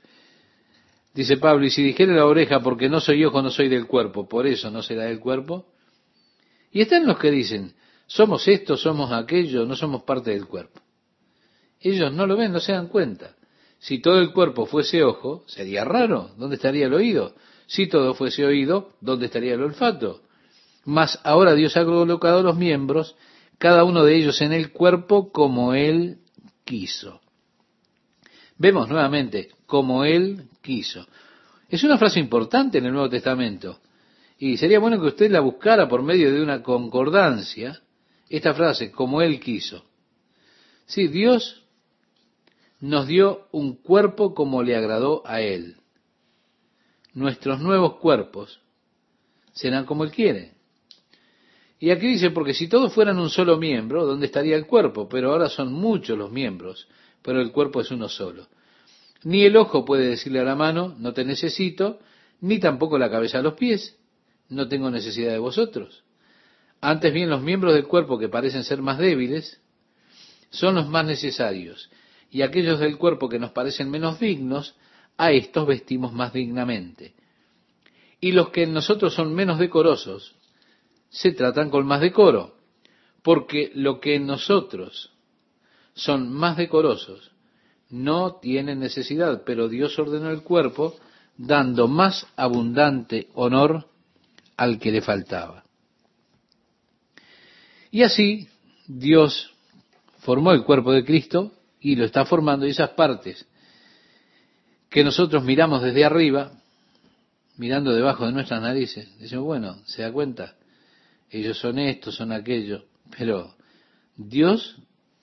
Dice Pablo, y si dijere la oreja, porque no soy ojo, no soy del cuerpo, por eso no será del cuerpo. Y están los que dicen, somos esto, somos aquello, no somos parte del cuerpo. Ellos no lo ven, no se dan cuenta. Si todo el cuerpo fuese ojo, sería raro. ¿Dónde estaría el oído? Si todo fuese oído, ¿dónde estaría el olfato? Mas ahora Dios ha colocado los miembros, cada uno de ellos en el cuerpo como Él quiso. Vemos nuevamente, como Él quiso. Es una frase importante en el Nuevo Testamento. Y sería bueno que usted la buscara por medio de una concordancia, esta frase, como Él quiso. Sí, Dios nos dio un cuerpo como le agradó a Él. Nuestros nuevos cuerpos serán como Él quiere. Y aquí dice, porque si todos fueran un solo miembro, ¿dónde estaría el cuerpo? Pero ahora son muchos los miembros, pero el cuerpo es uno solo. Ni el ojo puede decirle a la mano, no te necesito, ni tampoco la cabeza a los pies, no tengo necesidad de vosotros. Antes bien, los miembros del cuerpo que parecen ser más débiles son los más necesarios, y aquellos del cuerpo que nos parecen menos dignos, a estos vestimos más dignamente. Y los que en nosotros son menos decorosos, se tratan con más decoro, porque lo que en nosotros son más decorosos, no tiene necesidad, pero Dios ordenó el cuerpo dando más abundante honor al que le faltaba. Y así Dios formó el cuerpo de Cristo y lo está formando y esas partes que nosotros miramos desde arriba, mirando debajo de nuestras narices, decimos, bueno, se da cuenta, ellos son esto, son aquello, pero Dios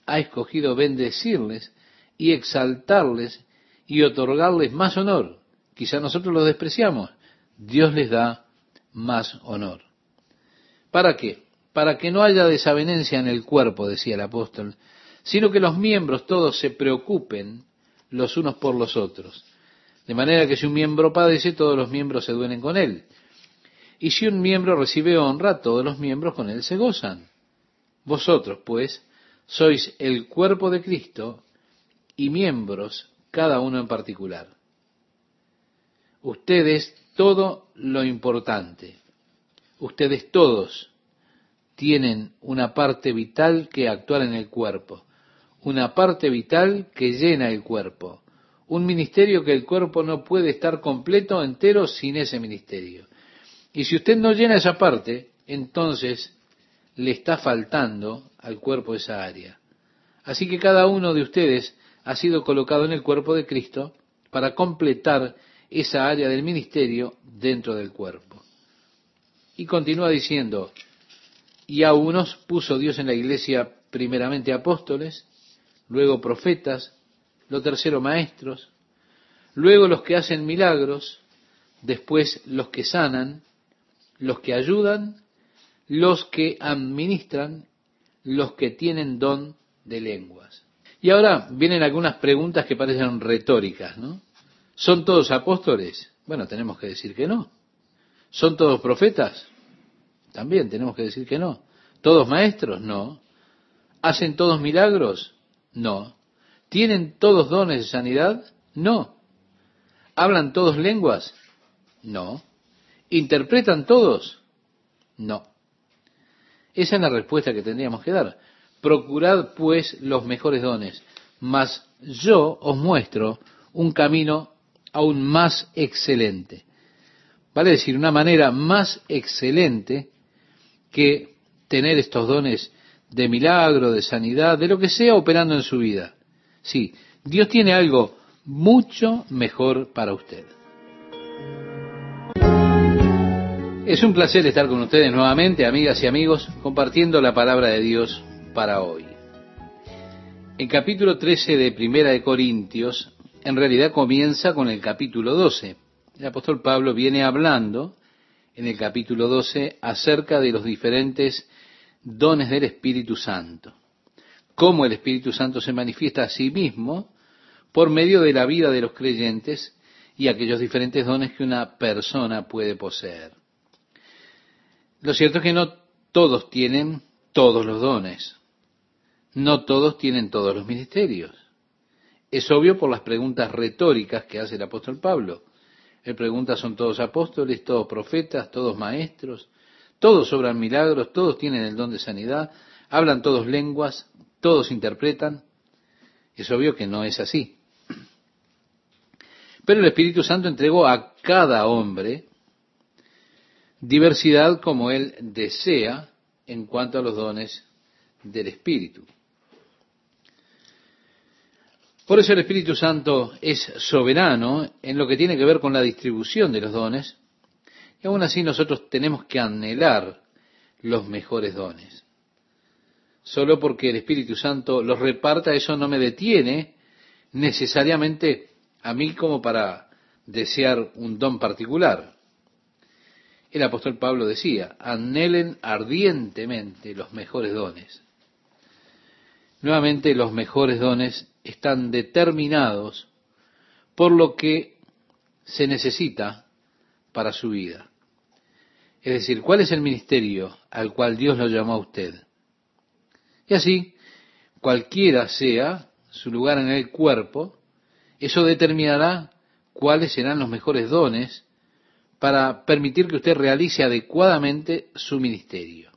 ha escogido bendecirles y exaltarles y otorgarles más honor. Quizá nosotros los despreciamos. Dios les da más honor. ¿Para qué? Para que no haya desavenencia en el cuerpo, decía el apóstol, sino que los miembros todos se preocupen los unos por los otros. De manera que si un miembro padece, todos los miembros se duelen con él. Y si un miembro recibe honra, todos los miembros con él se gozan. Vosotros, pues, sois el cuerpo de Cristo y miembros cada uno en particular. Ustedes todo lo importante. Ustedes todos tienen una parte vital que actuar en el cuerpo, una parte vital que llena el cuerpo, un ministerio que el cuerpo no puede estar completo, entero, sin ese ministerio. Y si usted no llena esa parte, entonces le está faltando al cuerpo esa área. Así que cada uno de ustedes ha sido colocado en el cuerpo de Cristo para completar esa área del ministerio dentro del cuerpo. Y continúa diciendo, y a unos puso Dios en la iglesia primeramente apóstoles, luego profetas, lo tercero maestros, luego los que hacen milagros, después los que sanan, los que ayudan, los que administran, los que tienen don de lenguas. Y ahora vienen algunas preguntas que parecen retóricas, ¿no? ¿Son todos apóstoles? Bueno, tenemos que decir que no. ¿Son todos profetas? También tenemos que decir que no. ¿Todos maestros? No. ¿Hacen todos milagros? No. ¿Tienen todos dones de sanidad? No. ¿Hablan todos lenguas? No. ¿Interpretan todos? No. Esa es la respuesta que tendríamos que dar. Procurad pues los mejores dones, mas yo os muestro un camino aún más excelente. Vale decir, una manera más excelente que tener estos dones de milagro, de sanidad, de lo que sea operando en su vida. Sí, Dios tiene algo mucho mejor para usted. Es un placer estar con ustedes nuevamente, amigas y amigos, compartiendo la palabra de Dios para hoy. El capítulo 13 de Primera de Corintios en realidad comienza con el capítulo 12. El apóstol Pablo viene hablando en el capítulo 12 acerca de los diferentes dones del Espíritu Santo. Cómo el Espíritu Santo se manifiesta a sí mismo por medio de la vida de los creyentes y aquellos diferentes dones que una persona puede poseer. Lo cierto es que no todos tienen todos los dones. No todos tienen todos los ministerios. Es obvio por las preguntas retóricas que hace el apóstol Pablo. Él pregunta, ¿son todos apóstoles, todos profetas, todos maestros? Todos obran milagros, todos tienen el don de sanidad, hablan todos lenguas, todos interpretan. Es obvio que no es así. Pero el Espíritu Santo entregó a cada hombre diversidad como él desea en cuanto a los dones del Espíritu. Por eso el Espíritu Santo es soberano en lo que tiene que ver con la distribución de los dones, y aún así nosotros tenemos que anhelar los mejores dones. Solo porque el Espíritu Santo los reparta, eso no me detiene necesariamente a mí como para desear un don particular. El apóstol Pablo decía, anhelen ardientemente los mejores dones. Nuevamente, los mejores dones están determinados por lo que se necesita para su vida. Es decir, ¿cuál es el ministerio al cual Dios lo llamó a usted? Y así, cualquiera sea su lugar en el cuerpo, eso determinará cuáles serán los mejores dones para permitir que usted realice adecuadamente su ministerio.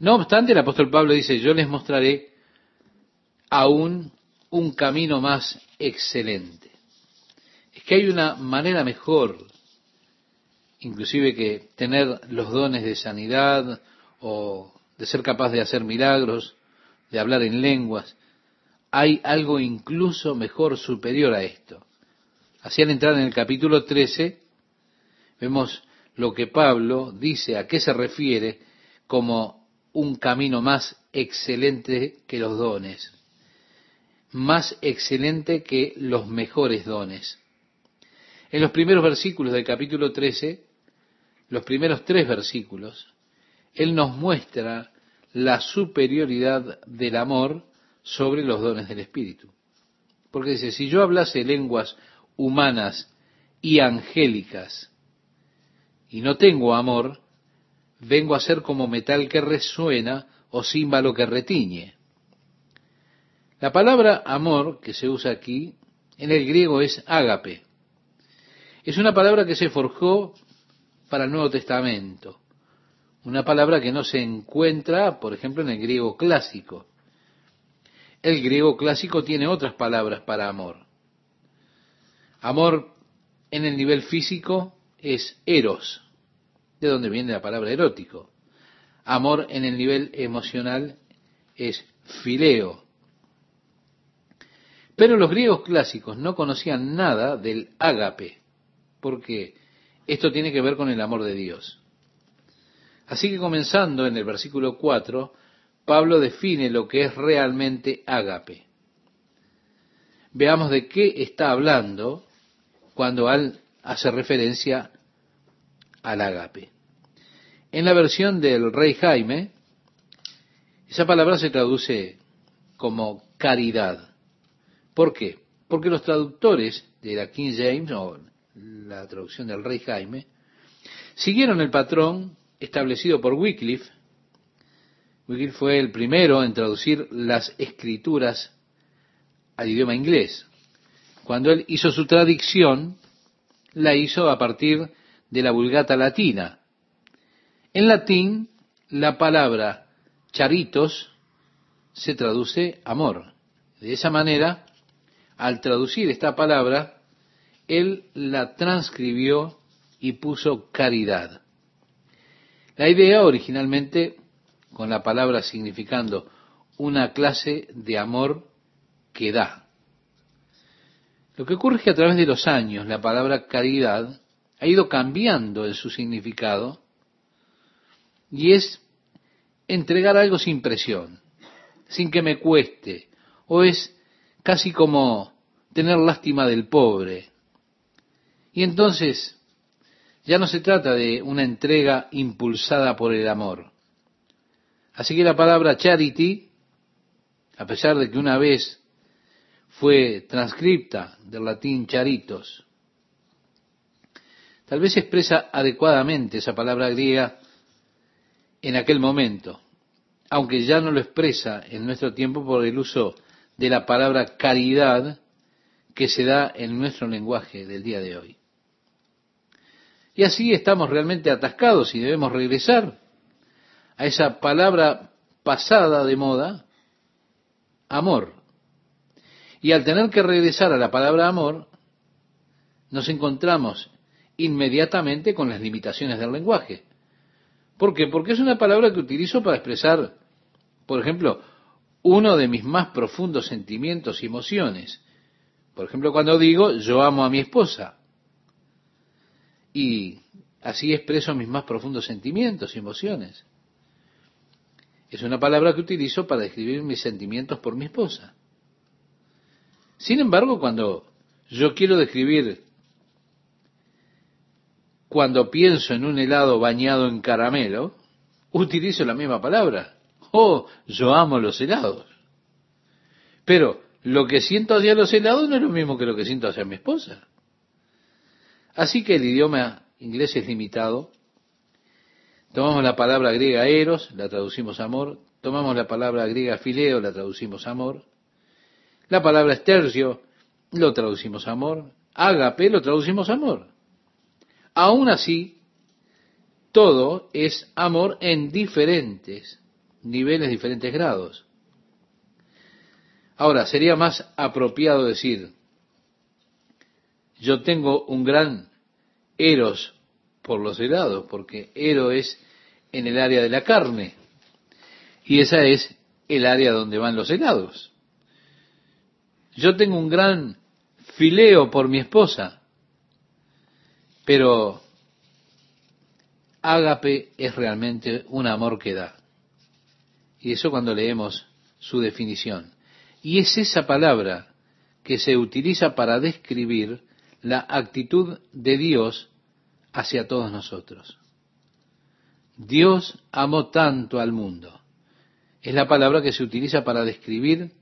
No obstante, el apóstol Pablo dice, yo les mostraré aún un camino más excelente. Es que hay una manera mejor, inclusive que tener los dones de sanidad o de ser capaz de hacer milagros, de hablar en lenguas. Hay algo incluso mejor, superior a esto. Así al entrar en el capítulo 13, vemos lo que Pablo dice, a qué se refiere como un camino más excelente que los dones, más excelente que los mejores dones. En los primeros versículos del capítulo 13, los primeros tres versículos, Él nos muestra la superioridad del amor sobre los dones del Espíritu. Porque dice, si yo hablase lenguas humanas y angélicas y no tengo amor, vengo a ser como metal que resuena o címbalo que retiñe. La palabra amor que se usa aquí en el griego es ágape. Es una palabra que se forjó para el Nuevo Testamento. Una palabra que no se encuentra, por ejemplo, en el griego clásico. El griego clásico tiene otras palabras para amor. Amor en el nivel físico es eros, de donde viene la palabra erótico. Amor en el nivel emocional es fileo. Pero los griegos clásicos no conocían nada del ágape, porque esto tiene que ver con el amor de Dios. Así que comenzando en el versículo 4, Pablo define lo que es realmente ágape. Veamos de qué está hablando cuando al hace referencia al ágape. En la versión del rey Jaime, esa palabra se traduce como caridad. ¿Por qué? Porque los traductores de la King James, o la traducción del rey Jaime, siguieron el patrón establecido por Wycliffe. Wycliffe fue el primero en traducir las escrituras al idioma inglés. Cuando él hizo su traducción, la hizo a partir de la vulgata latina. En latín, la palabra charitos se traduce amor. De esa manera, al traducir esta palabra, él la transcribió y puso caridad. La idea originalmente, con la palabra significando una clase de amor que da. Lo que ocurre es que a través de los años la palabra caridad ha ido cambiando en su significado y es entregar algo sin presión, sin que me cueste, o es casi como tener lástima del pobre. Y entonces ya no se trata de una entrega impulsada por el amor. Así que la palabra charity, a pesar de que una vez fue transcripta del latín charitos, tal vez expresa adecuadamente esa palabra griega en aquel momento, aunque ya no lo expresa en nuestro tiempo por el uso de la palabra caridad que se da en nuestro lenguaje del día de hoy. Y así estamos realmente atascados y debemos regresar a esa palabra pasada de moda, amor. Y al tener que regresar a la palabra amor, nos encontramos inmediatamente con las limitaciones del lenguaje. ¿Por qué? Porque es una palabra que utilizo para expresar, por ejemplo, uno de mis más profundos sentimientos y emociones. Por ejemplo, cuando digo yo amo a mi esposa y así expreso mis más profundos sentimientos y emociones. Es una palabra que utilizo para describir mis sentimientos por mi esposa. Sin embargo, cuando yo quiero describir, cuando pienso en un helado bañado en caramelo, utilizo la misma palabra. Oh, yo amo los helados. Pero lo que siento hacia los helados no es lo mismo que lo que siento hacia mi esposa. Así que el idioma inglés es limitado. Tomamos la palabra griega eros, la traducimos amor. Tomamos la palabra griega fileo, la traducimos amor. La palabra estercio, lo traducimos amor. Ágape, lo traducimos amor. Aún así, todo es amor en diferentes niveles, diferentes grados. Ahora, sería más apropiado decir, yo tengo un gran eros por los helados, porque ero es en el área de la carne, y esa es el área donde van los helados. Yo tengo un gran fileo por mi esposa, pero ágape es realmente un amor que da. Y eso cuando leemos su definición. Y es esa palabra que se utiliza para describir la actitud de Dios hacia todos nosotros. Dios amó tanto al mundo. Es la palabra que se utiliza para describir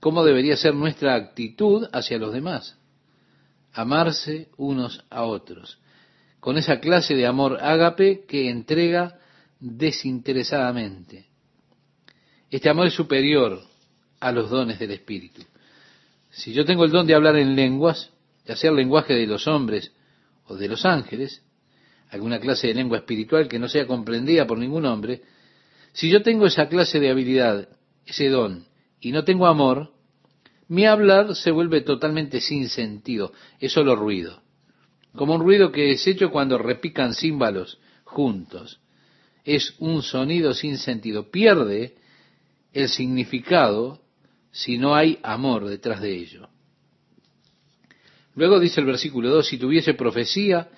cómo debería ser nuestra actitud hacia los demás. Amarse unos a otros. Con esa clase de amor ágape que entrega desinteresadamente. Este amor es superior a los dones del Espíritu. Si yo tengo el don de hablar en lenguas, ya sea el lenguaje de los hombres o de los ángeles, alguna clase de lengua espiritual que no sea comprendida por ningún hombre, si yo tengo esa clase de habilidad, ese don, y no tengo amor, mi hablar se vuelve totalmente sin sentido, es solo ruido, como un ruido que es hecho cuando repican címbalos juntos. Es un sonido sin sentido, pierde el significado si no hay amor detrás de ello. Luego dice el versículo 2, si tuviese profecía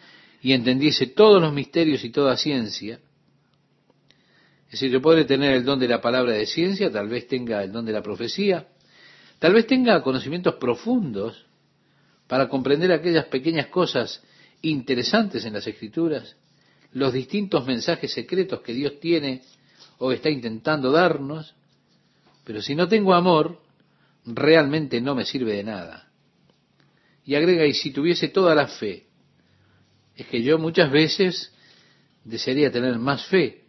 y entendiese todos los misterios y toda ciencia, es decir, yo podré tener el don de la palabra de ciencia, tal vez tenga el don de la profecía, tal vez tenga conocimientos profundos para comprender aquellas pequeñas cosas interesantes en las escrituras, los distintos mensajes secretos que Dios tiene o está intentando darnos, pero si no tengo amor, realmente no me sirve de nada. Y agrega, y si tuviese toda la fe, es que yo muchas veces desearía tener más fe.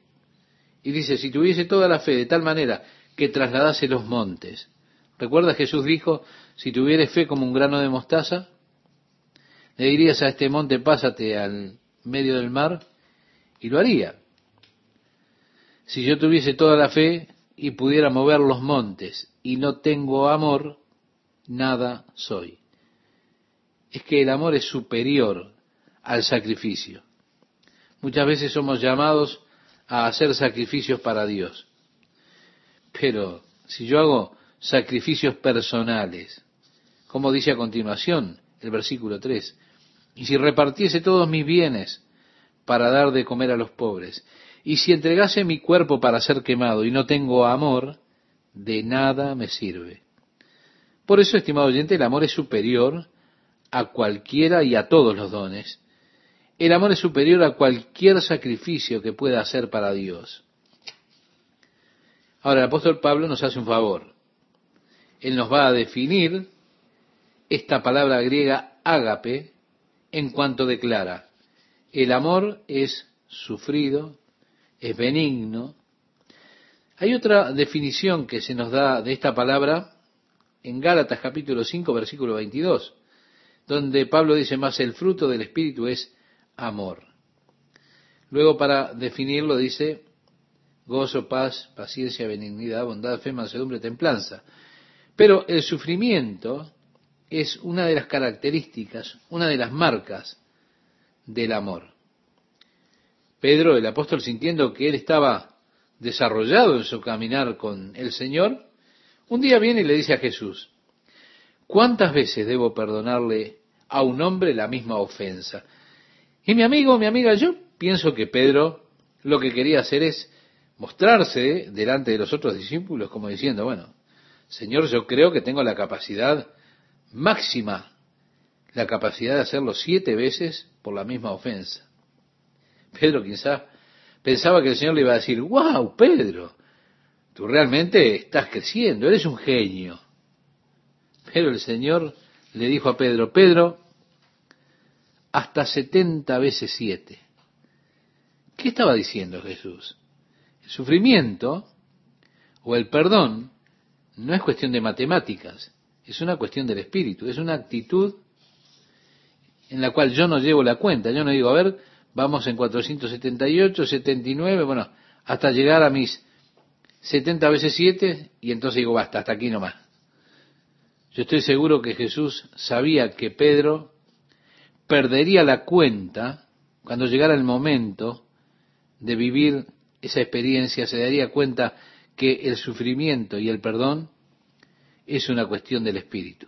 Y dice, si tuviese toda la fe de tal manera que trasladase los montes. ¿Recuerda Jesús dijo, si tuvieres fe como un grano de mostaza, le dirías a este monte, pásate al medio del mar, y lo haría. Si yo tuviese toda la fe y pudiera mover los montes y no tengo amor, nada soy. Es que el amor es superior al sacrificio. Muchas veces somos llamados a hacer sacrificios para Dios. Pero si yo hago sacrificios personales, como dice a continuación el versículo 3, y si repartiese todos mis bienes para dar de comer a los pobres, y si entregase mi cuerpo para ser quemado y no tengo amor, de nada me sirve. Por eso, estimado oyente, el amor es superior a cualquiera y a todos los dones. El amor es superior a cualquier sacrificio que pueda hacer para Dios. Ahora, el apóstol Pablo nos hace un favor. Él nos va a definir esta palabra griega ágape en cuanto declara, el amor es sufrido, es benigno. Hay otra definición que se nos da de esta palabra en Gálatas capítulo 5 versículo 22, donde Pablo dice más el fruto del Espíritu es amor. Luego para definirlo dice gozo, paz, paciencia, benignidad, bondad, fe, mansedumbre, templanza. Pero el sufrimiento es una de las características, una de las marcas del amor. Pedro, el apóstol, sintiendo que él estaba desarrollado en su caminar con el Señor, un día viene y le dice a Jesús, ¿cuántas veces debo perdonarle a un hombre la misma ofensa? Y mi amigo, mi amiga, yo pienso que Pedro lo que quería hacer es mostrarse delante de los otros discípulos como diciendo, bueno, Señor, yo creo que tengo la capacidad máxima, la capacidad de hacerlo siete veces por la misma ofensa. Pedro quizá pensaba que el Señor le iba a decir, wow, Pedro, tú realmente estás creciendo, eres un genio. Pero el Señor le dijo a Pedro, Pedro, hasta setenta veces siete. ¿Qué estaba diciendo Jesús? El sufrimiento o el perdón no es cuestión de matemáticas, es una cuestión del espíritu, es una actitud en la cual yo no llevo la cuenta, yo no digo, a ver, vamos en 478, 79, bueno, hasta llegar a mis 70 veces 7 y entonces digo, basta, hasta aquí nomás. Yo estoy seguro que Jesús sabía que Pedro perdería la cuenta cuando llegara el momento de vivir esa experiencia, se daría cuenta que el sufrimiento y el perdón es una cuestión del espíritu.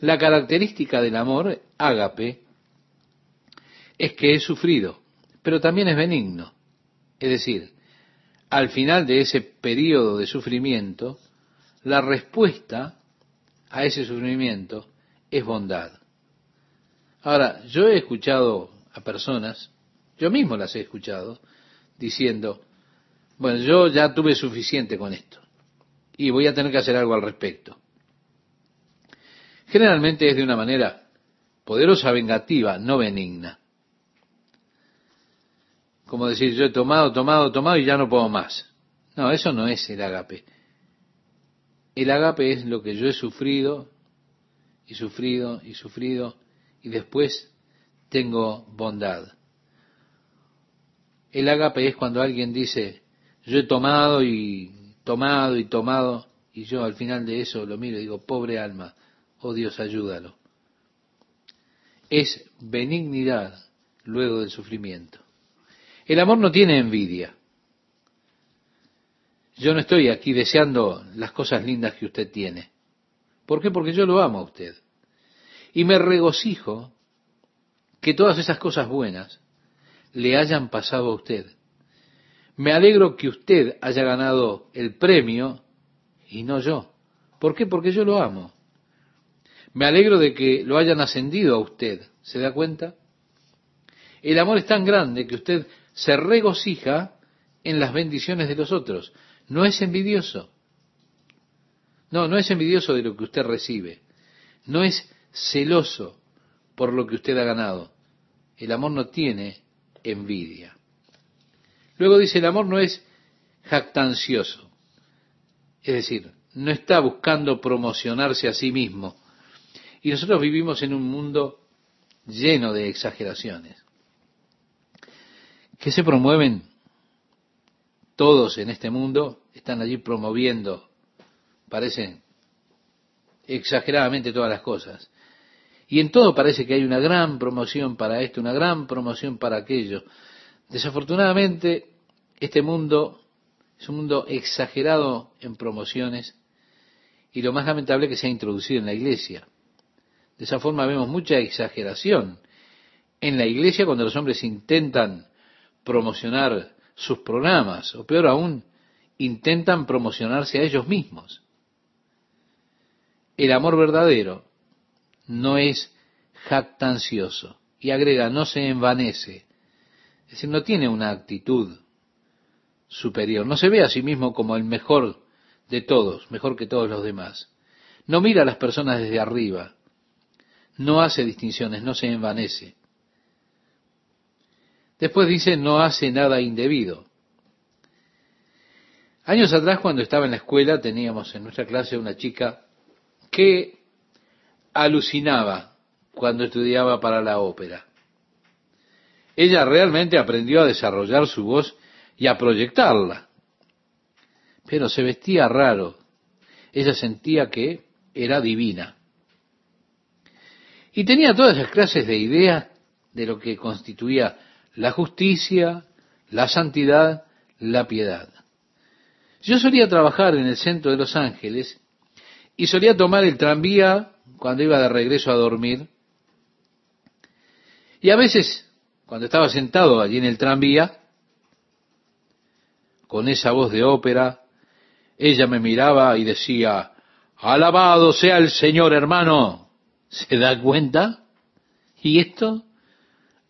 La característica del amor, ágape, es que es sufrido, pero también es benigno. Es decir, al final de ese periodo de sufrimiento, la respuesta a ese sufrimiento es bondad. Ahora, yo he escuchado a personas, yo mismo las he escuchado, diciendo, bueno, yo ya tuve suficiente con esto y voy a tener que hacer algo al respecto. Generalmente es de una manera poderosa, vengativa, no benigna. Como decir, yo he tomado, tomado, tomado y ya no puedo más. No, eso no es el agape. El agape es lo que yo he sufrido y sufrido y sufrido y después tengo bondad. El agape es cuando alguien dice, yo he tomado y tomado y tomado y yo al final de eso lo miro y digo, pobre alma, oh Dios, ayúdalo. Es benignidad luego del sufrimiento. El amor no tiene envidia. Yo no estoy aquí deseando las cosas lindas que usted tiene. ¿Por qué? Porque yo lo amo a usted. Y me regocijo que todas esas cosas buenas le hayan pasado a usted. Me alegro que usted haya ganado el premio y no yo. ¿Por qué? Porque yo lo amo. Me alegro de que lo hayan ascendido a usted. ¿Se da cuenta? El amor es tan grande que usted se regocija en las bendiciones de los otros. No es envidioso. No, no es envidioso de lo que usted recibe. No es celoso por lo que usted ha ganado. El amor no tiene envidia. Luego dice, el amor no es jactancioso. Es decir, no está buscando promocionarse a sí mismo. Y nosotros vivimos en un mundo lleno de exageraciones. Que se promueven todos en este mundo están allí promoviendo, parece exageradamente todas las cosas. Y en todo parece que hay una gran promoción para esto, una gran promoción para aquello. Desafortunadamente, este mundo es un mundo exagerado en promociones y lo más lamentable que se ha introducido en la iglesia. De esa forma vemos mucha exageración en la iglesia cuando los hombres intentan promocionar sus programas, o peor aún, intentan promocionarse a ellos mismos. El amor verdadero no es jactancioso. Y agrega, no se envanece. Es decir, no tiene una actitud superior. No se ve a sí mismo como el mejor de todos, mejor que todos los demás. No mira a las personas desde arriba. No hace distinciones, no se envanece. Después dice, no hace nada indebido. Años atrás, cuando estaba en la escuela, teníamos en nuestra clase una chica que alucinaba cuando estudiaba para la ópera. Ella realmente aprendió a desarrollar su voz y a proyectarla. Pero se vestía raro. Ella sentía que era divina. Y tenía todas esas clases de ideas de lo que constituía la justicia, la santidad, la piedad. Yo solía trabajar en el centro de Los Ángeles y solía tomar el tranvía cuando iba de regreso a dormir. Y a veces, cuando estaba sentado allí en el tranvía, con esa voz de ópera, ella me miraba y decía, alabado sea el Señor hermano. ¿Se da cuenta? Y esto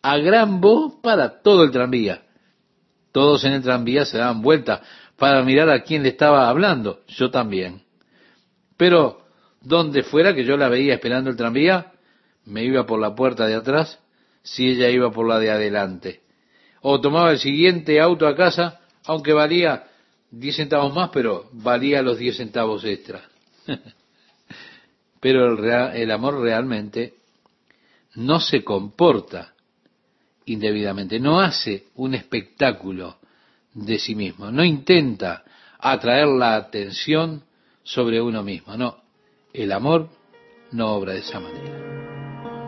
a gran voz para todo el tranvía. Todos en el tranvía se daban vuelta para mirar a quién le estaba hablando. Yo también. Pero donde fuera que yo la veía esperando el tranvía, me iba por la puerta de atrás si ella iba por la de adelante. O tomaba el siguiente auto a casa, aunque valía diez centavos más, pero valía los diez centavos extra. *laughs* pero el, el amor realmente no se comporta indebidamente, no hace un espectáculo de sí mismo, no intenta atraer la atención sobre uno mismo, no, el amor no obra de esa manera.